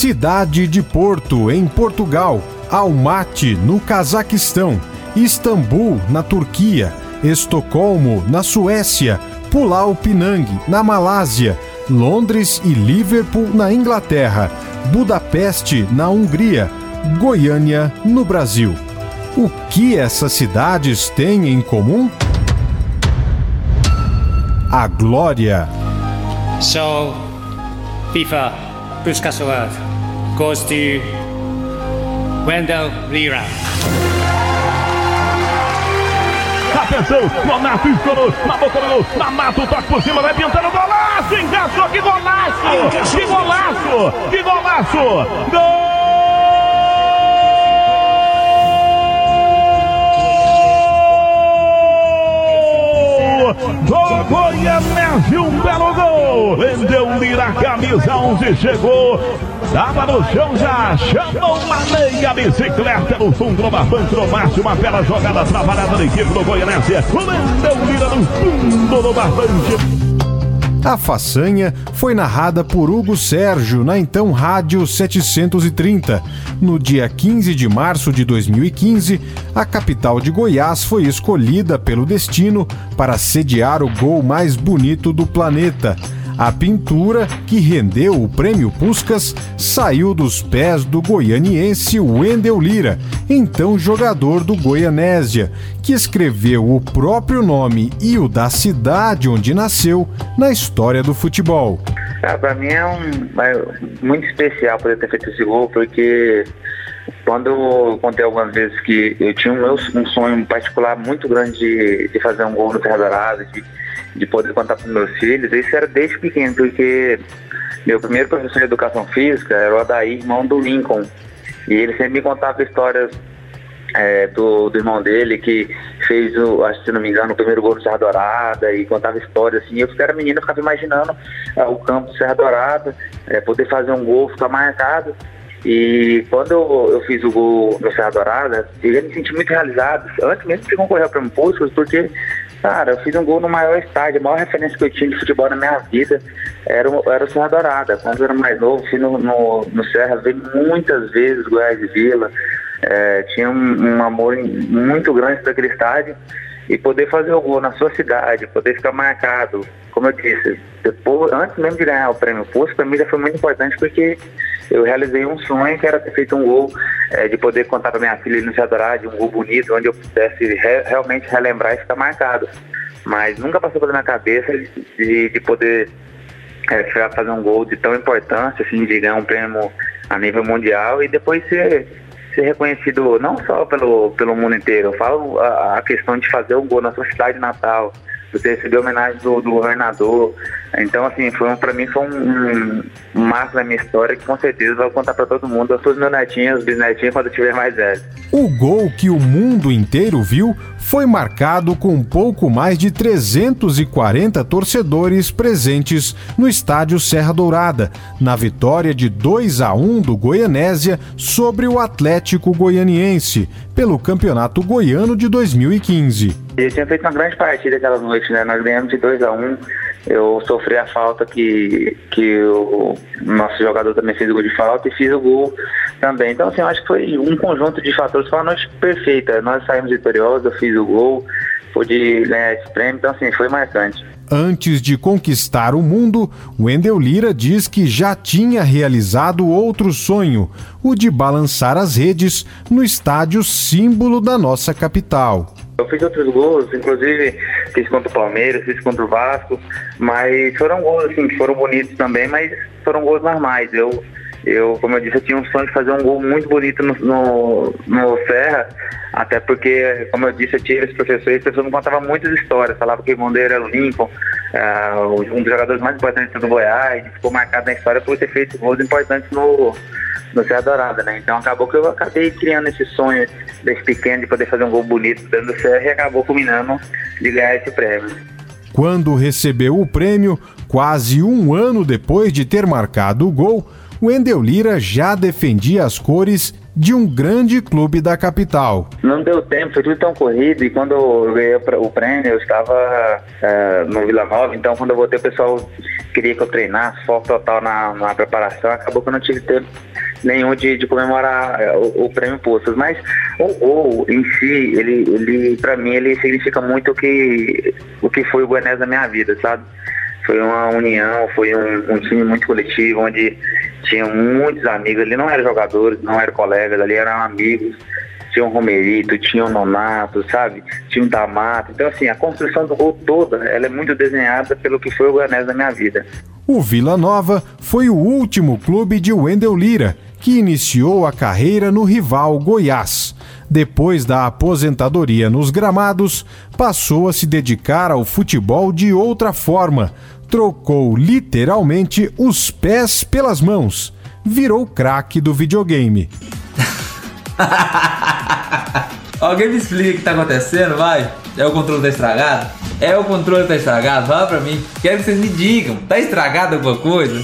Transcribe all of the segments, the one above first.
Cidade de Porto, em Portugal, Almaty, no Cazaquistão, Istambul, na Turquia, Estocolmo, na Suécia, Pulau Pinang, na Malásia, Londres e Liverpool, na Inglaterra, Budapeste, na Hungria, Goiânia, no Brasil. O que essas cidades têm em comum? A glória. So, FIFA Puskas Award goes to Wendell Lira. Atenção, Nonato escorou, na boca do gol, Nonato toca por cima, vai pintando, golaço, encaixou, que golaço, que golaço, que golaço, gol! Goianese, um belo gol. Vendeu Lira, camisa 11, chegou. Tava no chão já, chamou uma meia bicicleta no fundo do Márcio, uma bela jogada trabalhada da equipe do Goianese. Vendeu Lira no fundo do barbante. A façanha foi narrada por Hugo Sérgio na então Rádio 730. No dia 15 de março de 2015, a capital de Goiás foi escolhida pelo destino para sediar o gol mais bonito do planeta. A pintura, que rendeu o prêmio Puscas, saiu dos pés do goianiense Wendel Lira, então jogador do Goianésia, que escreveu o próprio nome e o da cidade onde nasceu na história do futebol. Ah, para mim é, um, é muito especial poder ter feito esse gol, porque quando eu contei algumas vezes que eu tinha um, um sonho particular muito grande de, de fazer um gol no Terra Dourada, de de poder contar para meus filhos, isso era desde pequeno, porque meu primeiro professor de educação física era o Adair, irmão do Lincoln. E ele sempre me contava histórias é, do, do, irmão dele que fez, o, acho que se não me engano, o primeiro gol do Serra Dourada e contava histórias assim. Eu era menino, eu ficava imaginando é, o campo do Serra Dourada, é, poder fazer um gol, ficar marcado. E quando eu, fiz o gol no Serra Dourada, eu me senti muito realizado, antes mesmo de concorrer ao Prêmio Públicos, porque Cara, eu fiz um gol no maior estádio, a maior referência que eu tinha de futebol na minha vida era, o, era o Serra Dourada. Quando eu era mais novo, fui no, no, no Serra, vi muitas vezes Goiás e Vila, é, tinha um, um, amor muito grande daquele estádio e poder fazer o gol na sua cidade, poder ficar marcado, como eu disse, depois, antes mesmo de ganhar o prêmio Pulso, para mim já foi muito importante porque eu realizei um sonho que era ter feito um gol, é, de poder contar para minha filha no de um gol bonito, onde eu pudesse re realmente relembrar e ficar marcado. Mas nunca passou pela minha cabeça de, de poder é, fazer um gol de tão importância, assim, de ganhar um prêmio a nível mundial e depois ser, ser reconhecido não só pelo, pelo mundo inteiro, eu falo a, a questão de fazer um gol na sua cidade natal, você recebeu homenagem do, do governador. Então, assim, foi um, pra mim foi um, um marco na minha história que com certeza vou contar para todo mundo, todos meus netinhos, bisnetinhos, quando eu tiver mais velho. O gol que o mundo inteiro viu foi marcado com pouco mais de 340 torcedores presentes no estádio Serra Dourada, na vitória de 2 a 1 do Goianésia sobre o Atlético Goianiense, pelo Campeonato Goiano de 2015. Eu tinha feito uma grande partida aquela noite, né? Nós ganhamos de 2 a 1 um. Eu sofri a falta que, que o nosso jogador também fez o gol de falta e fiz o gol também. Então, assim, eu acho que foi um conjunto de fatores. Uma noite perfeita. Nós saímos vitoriosos, eu fiz o gol, pude ganhar esse prêmio. Então, assim, foi marcante. Antes de conquistar o mundo, Wendel Lira diz que já tinha realizado outro sonho, o de balançar as redes no estádio símbolo da nossa capital. Eu fiz outros gols, inclusive fiz contra o Palmeiras, fiz contra o Vasco, mas foram gols assim, que foram bonitos também, mas foram gols normais. Eu, eu, como eu disse, eu tinha um sonho de fazer um gol muito bonito no, no, no Serra, até porque, como eu disse, eu tive esse professor e esse professor me contava muitas histórias, falava que o irmão dele era o Lincoln, uh, um dos jogadores mais importantes do Goiás, ficou marcado na história por ter feito gols importantes no, no Serra Dourada, né? Então acabou que eu acabei criando esse sonho desde pequeno de poder fazer um gol bonito dentro do Serra e acabou culminando de ganhar esse prêmio. Quando recebeu o prêmio, quase um ano depois de ter marcado o gol, o Endel Lira já defendia as cores de um grande clube da capital. Não deu tempo, foi tudo tão corrido e quando eu ganhei o prêmio eu estava é, no Vila Nova, então quando eu voltei o pessoal queria que eu treinasse, foco total na, na preparação, acabou que eu não tive tempo nenhum de, de comemorar é, o, o, prêmio Poças, mas o gol em si, ele, ele para mim, ele significa muito o que, o que foi o Goianese na minha vida, sabe? Foi uma união, foi um, um time muito coletivo, onde tinham muitos amigos, ali não eram jogadores, não eram colegas, ali eram amigos, tinha um Romerito, tinha um Nonato, sabe? Tinha um Damato. Então, assim, a construção do gol toda, ela é muito desenhada pelo que foi o Goianese na minha vida. O Vila Nova foi o último clube de Wendel Lira, que iniciou a carreira no rival Goiás. Depois da aposentadoria nos gramados, passou a se dedicar ao futebol de outra forma. Trocou literalmente os pés pelas mãos. Virou craque do videogame. Alguém me explica o que tá acontecendo, vai? É o controle tá estragado? É o controle tá estragado? Fala pra mim. Quero que vocês me digam. Tá estragado alguma coisa?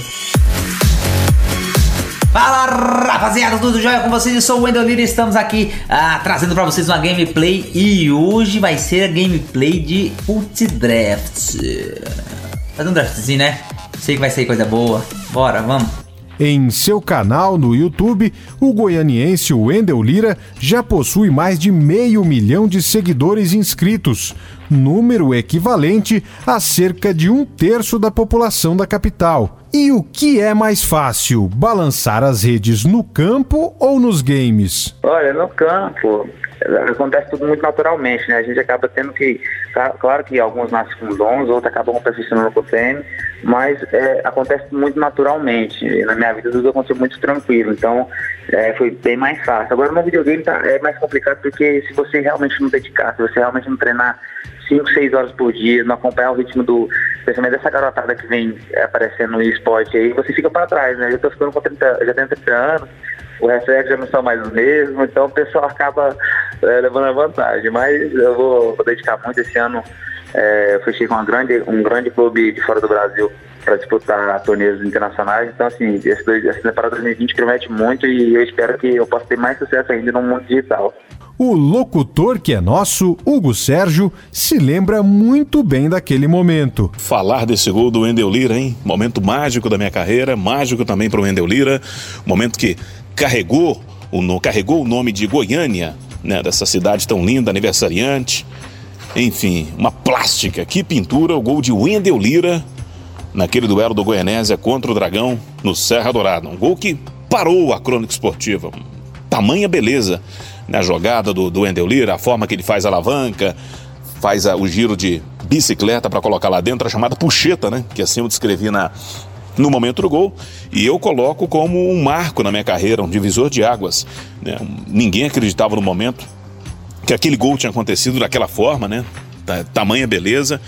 Fala rapaziada, tudo jóia com vocês? Eu sou o Wendel Lira e estamos aqui ah, trazendo para vocês uma gameplay e hoje vai ser a gameplay de Put Draft. Fazer um draftzinho, né? Sei que vai ser coisa boa. Bora, vamos. Em seu canal no YouTube, o goianiense Wendel Lira já possui mais de meio milhão de seguidores inscritos, número equivalente a cerca de um terço da população da capital. E o que é mais fácil, balançar as redes no campo ou nos games? Olha, no campo acontece tudo muito naturalmente, né? A gente acaba tendo que, claro que alguns nascem com dons, outros acabam perfeccionando com o treino, mas é, acontece muito naturalmente. Na minha vida tudo aconteceu muito tranquilo, então é, foi bem mais fácil. Agora no videogame tá, é mais complicado porque se você realmente não dedicar, se você realmente não treinar 5, 6 horas por dia, não acompanhar o ritmo do. Principalmente dessa garotada que vem aparecendo no esporte aí, você fica para trás, né? Eu tô ficando com 30, já tenho 30 anos, o reflexo já não são mais os mesmos, então o pessoal acaba é, levando a vantagem. Mas eu vou, vou dedicar muito esse ano. É, fechei com uma grande, um grande clube de fora do Brasil para disputar torneios internacionais. Então, assim, esse dois, essa temporada 2020 promete muito e eu espero que eu possa ter mais sucesso ainda no mundo digital. O locutor que é nosso, Hugo Sérgio, se lembra muito bem daquele momento. Falar desse gol do Wendel Lira, hein? Momento mágico da minha carreira, mágico também para o Wendel Lira. Momento que carregou o, carregou o nome de Goiânia, né? Dessa cidade tão linda, aniversariante. Enfim, uma plástica. Que pintura, o gol de Wendel Lira naquele duelo do Goianésia contra o Dragão no Serra Dourada. Um gol que parou a crônica esportiva. Tamanha beleza na jogada do, do Wendel Lira, a forma que ele faz a alavanca, faz a, o giro de bicicleta para colocar lá dentro, a chamada puxeta, né? Que assim eu descrevi na, no momento do gol. E eu coloco como um marco na minha carreira, um divisor de águas. Né? Ninguém acreditava no momento que aquele gol tinha acontecido daquela forma, né? Tamanha beleza.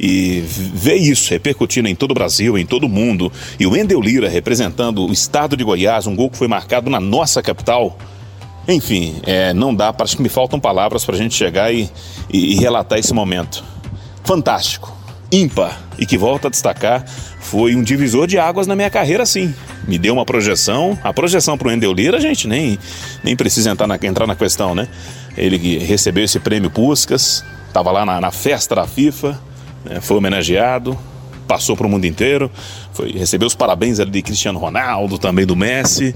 E ver isso repercutindo em todo o Brasil, em todo o mundo. E o Endel Lira representando o estado de Goiás, um gol que foi marcado na nossa capital. Enfim, é, não dá, acho que me faltam palavras para a gente chegar e, e, e relatar esse momento. Fantástico, ímpar e que volta a destacar foi um divisor de águas na minha carreira, sim. Me deu uma projeção. A projeção para o Endel Lira, a gente nem, nem precisa entrar na, entrar na questão, né? Ele recebeu esse prêmio Puscas, estava lá na, na, festa da FIFA, né? foi homenageado, passou para o mundo inteiro, foi, recebeu os parabéns ali de Cristiano Ronaldo, também do Messi.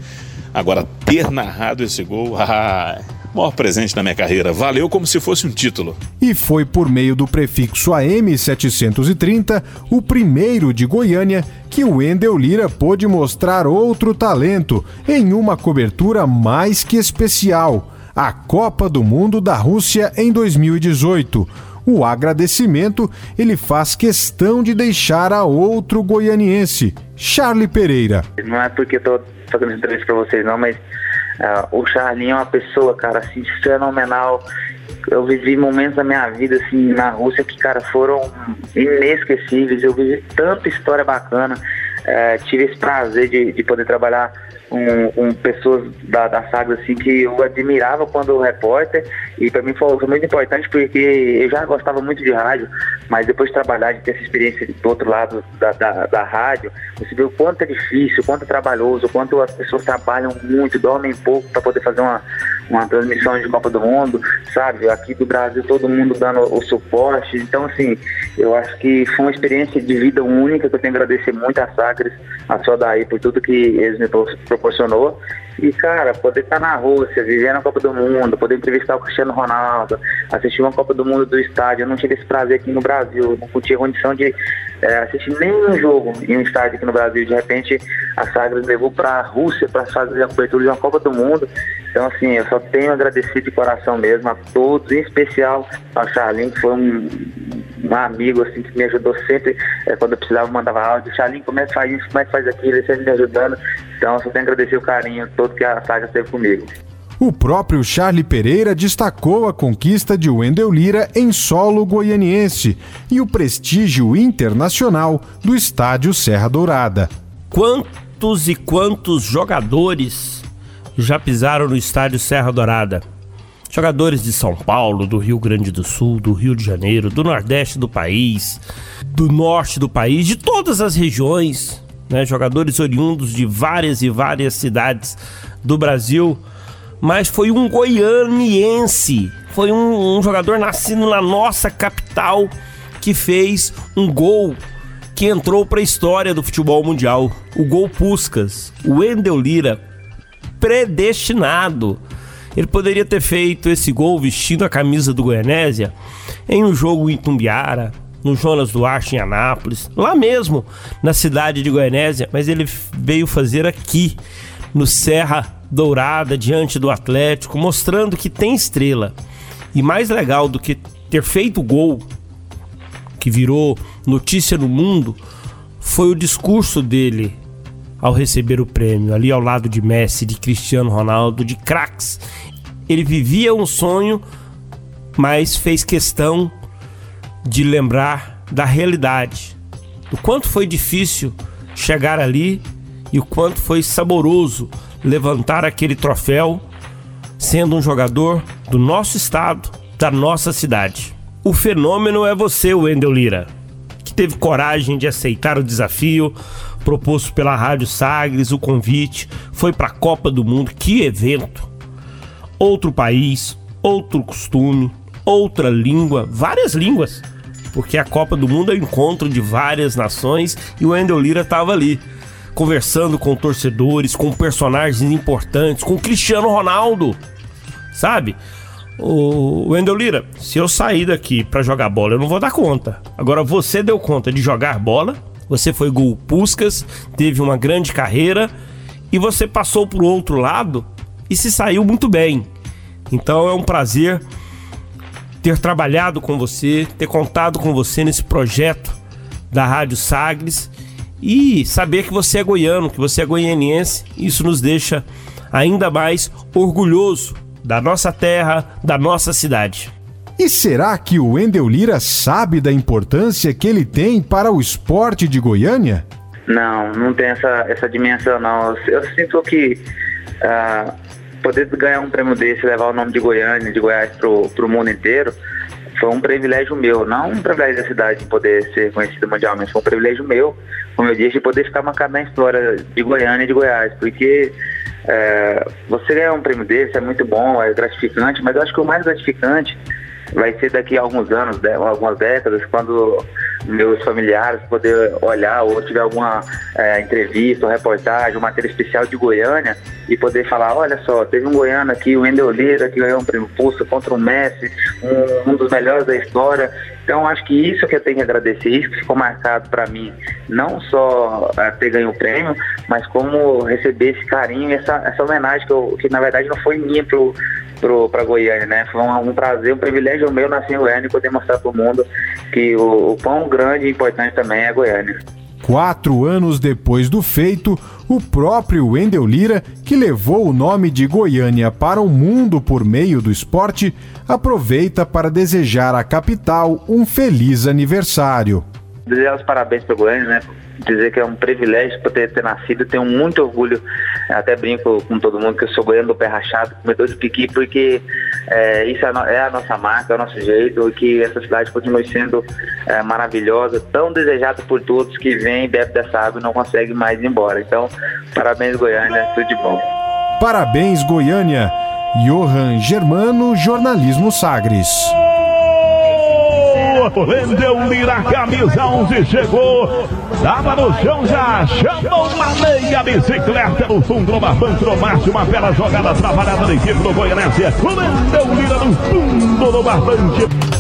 Agora, ter narrado esse gol, ah, maior presente na minha carreira. Valeu como se fosse um título. E foi por meio do prefixo AM 730, o primeiro de Goiânia, que o Wendel Lira pôde mostrar outro talento em uma cobertura mais que especial. A Copa do Mundo da Rússia em 2018 o agradecimento ele faz questão de deixar a outro goianiense, Charlie Pereira. Não é porque estou fazendo entrevista para vocês não, mas uh, o Charlinho é uma pessoa, cara, assim, fenomenal. Eu vivi momentos da minha vida, assim, na Rússia que, cara, foram inesquecíveis. Eu vivi tanta história bacana. É, tive esse prazer de, de poder trabalhar com, com pessoas da, da saga assim que eu admirava quando repórter e para mim foi, foi, muito importante porque eu já gostava muito de rádio, mas depois de trabalhar, de ter essa experiência do outro lado da, da, da rádio, você vê o quanto é difícil, o quanto é trabalhoso, o quanto as pessoas trabalham muito, dormem pouco para poder fazer uma, uma transmissão de Copa do Mundo, sabe? Aqui do Brasil todo mundo dando o suporte. Então, assim, eu acho que foi uma experiência de vida única que eu tenho que agradecer muito a Sagres, a sua daí por tudo que eles me proporcionou. E, cara, poder estar na Rússia, viver na Copa do Mundo, poder entrevistar o Cristiano Ronaldo, assistir uma Copa do Mundo do estádio, eu não tive esse prazer aqui no Brasil, não tinha condição de é, assistir nenhum jogo em um estádio aqui no Brasil. De repente, a Sagres levou para a Rússia para fazer a cobertura de uma Copa do Mundo. Então, assim, eu só tenho a agradecer de coração mesmo a todos, em especial ao Charlin, que foi um, um amigo, assim, que me ajudou sempre é, quando eu precisava, mandava áudio. Charlin, como é que faz isso, como é que faz aquilo, ele sempre me ajudando. Então, eu só tenho a agradecer o carinho todo que a Saga teve comigo. O próprio Charlie Pereira destacou a conquista de Wendel Lira em solo goianiense e o prestígio internacional do estádio Serra Dourada. Quantos e quantos jogadores já pisaram no estádio Serra Dourada. Jogadores de São Paulo, do Rio Grande do Sul, do Rio de Janeiro, do Nordeste do país, do Norte do país, de todas as regiões, né? jogadores oriundos de várias e várias cidades do Brasil, mas foi um goianiense, foi um, um jogador nascido na nossa capital que fez um gol que entrou para a história do futebol mundial. O gol Puscas, o Wendel Lira, predestinado. Ele poderia ter feito esse gol vestindo a camisa do Goianésia em um jogo em Tumbiara, no Jonas Duarte em Anápolis, lá mesmo na cidade de Goianésia, mas ele veio fazer aqui no Serra Dourada diante do Atlético, mostrando que tem estrela. E mais legal do que ter feito o gol que virou notícia no mundo foi o discurso dele ao receber o prêmio, ali ao lado de Messi, de Cristiano Ronaldo, de craques. Ele vivia um sonho, mas fez questão de lembrar da realidade, do quanto foi difícil chegar ali e o quanto foi saboroso levantar aquele troféu sendo um jogador do nosso estado, da nossa cidade. O fenômeno é você, Wendel Lira, que teve coragem de aceitar o desafio, proposto pela Rádio Sagres, o convite foi para a Copa do Mundo. Que evento! Outro país, outro costume, outra língua, várias línguas, porque a Copa do Mundo é o encontro de várias nações e o Wendel Lira estava ali, conversando com torcedores, com personagens importantes, com Cristiano Ronaldo, sabe? O Wendel Lira, se eu sair daqui para jogar bola, eu não vou dar conta. Agora você deu conta de jogar bola, você foi gol Puscas, teve uma grande carreira e você passou para o outro lado e se saiu muito bem. Então é um prazer ter trabalhado com você, ter contado com você nesse projeto da Rádio Sagres e saber que você é goiano, que você é goianiense. Isso nos deixa ainda mais orgulhoso da nossa terra, da nossa cidade. E será que o Wendel Lira sabe da importância que ele tem para o esporte de Goiânia? Não, não tem essa, essa dimensão não. Eu, sinto que uh, poder ganhar um prêmio desse, levar o nome de Goiânia, de Goiás pro, pro mundo inteiro, foi um privilégio meu, não um privilégio da cidade de poder ser conhecido mundialmente, foi um privilégio meu, como eu disse, de poder ficar marcado na história de Goiânia e de Goiás, porque é, você ganhar um prêmio desse é muito bom, é gratificante, mas eu acho que o mais gratificante vai ser daqui a alguns anos, algumas décadas, quando meus familiares poder olhar ou tiver alguma é, entrevista ou reportagem, uma matéria especial de Goiânia e poder falar, olha só, teve um goiano aqui, o Wendel Lira, que ganhou um prêmio Pulso contra o Messi, um, um, dos melhores da história. Então acho que isso que eu tenho que agradecer, isso que ficou marcado para mim, não só é, ter ganho o prêmio, mas como receber esse carinho, essa, essa homenagem que, eu, que na verdade não foi minha pro para Goiânia, né? Foi um, um, prazer, um privilégio meu nascer em Goiânia e poder mostrar para o mundo que o, o pão grande e importante também é Goiânia. Quatro anos depois do feito, o próprio Wendel Lira, que levou o nome de Goiânia para o mundo por meio do esporte, aproveita para desejar à capital um feliz aniversário. Desejar os parabéns para o Goiânia, né? Dizer que é um privilégio poder ter nascido, tenho muito orgulho, até brinco com todo mundo que eu sou goiano do pé rachado, comedor de piqui, porque é, isso é a, no, é a, nossa marca, é o nosso jeito, e que essa cidade continue sendo é, maravilhosa, tão desejada por todos que vem, bebe dessa água e não consegue mais ir embora. Então, parabéns Goiânia, tudo de bom. Parabéns Goiânia! Johan Germano, Jornalismo Sagres. Vendeu Lira, camisa 11 chegou. Tava no chão já, chamou Maneia, bicicleta no fundo, uma pancromácia, uma bela jogada trabalhada da equipe do Goianésia. Vendeu Lira no fundo do barbante.